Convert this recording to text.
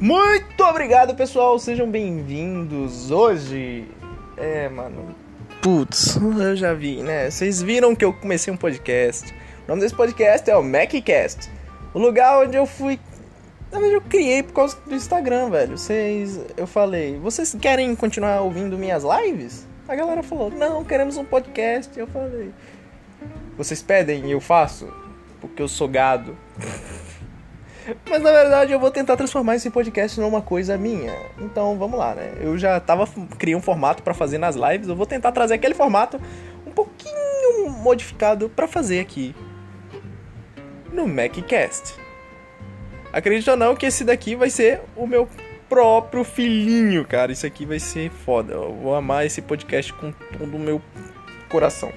Muito obrigado, pessoal. Sejam bem-vindos. Hoje. É, mano. Putz, eu já vi, né? Vocês viram que eu comecei um podcast. O nome desse podcast é o MacCast. O lugar onde eu fui. Na verdade, eu criei por causa do Instagram, velho. Vocês. Eu falei, vocês querem continuar ouvindo minhas lives? A galera falou, não, queremos um podcast. Eu falei, vocês pedem e eu faço? Porque eu sou gado. Mas na verdade eu vou tentar transformar esse podcast numa coisa minha. Então vamos lá, né? Eu já tava criei um formato para fazer nas lives, eu vou tentar trazer aquele formato um pouquinho modificado para fazer aqui no MacCast. Acredite ou não que esse daqui vai ser o meu próprio filhinho, cara. Isso aqui vai ser foda. Eu vou amar esse podcast com todo o meu coração.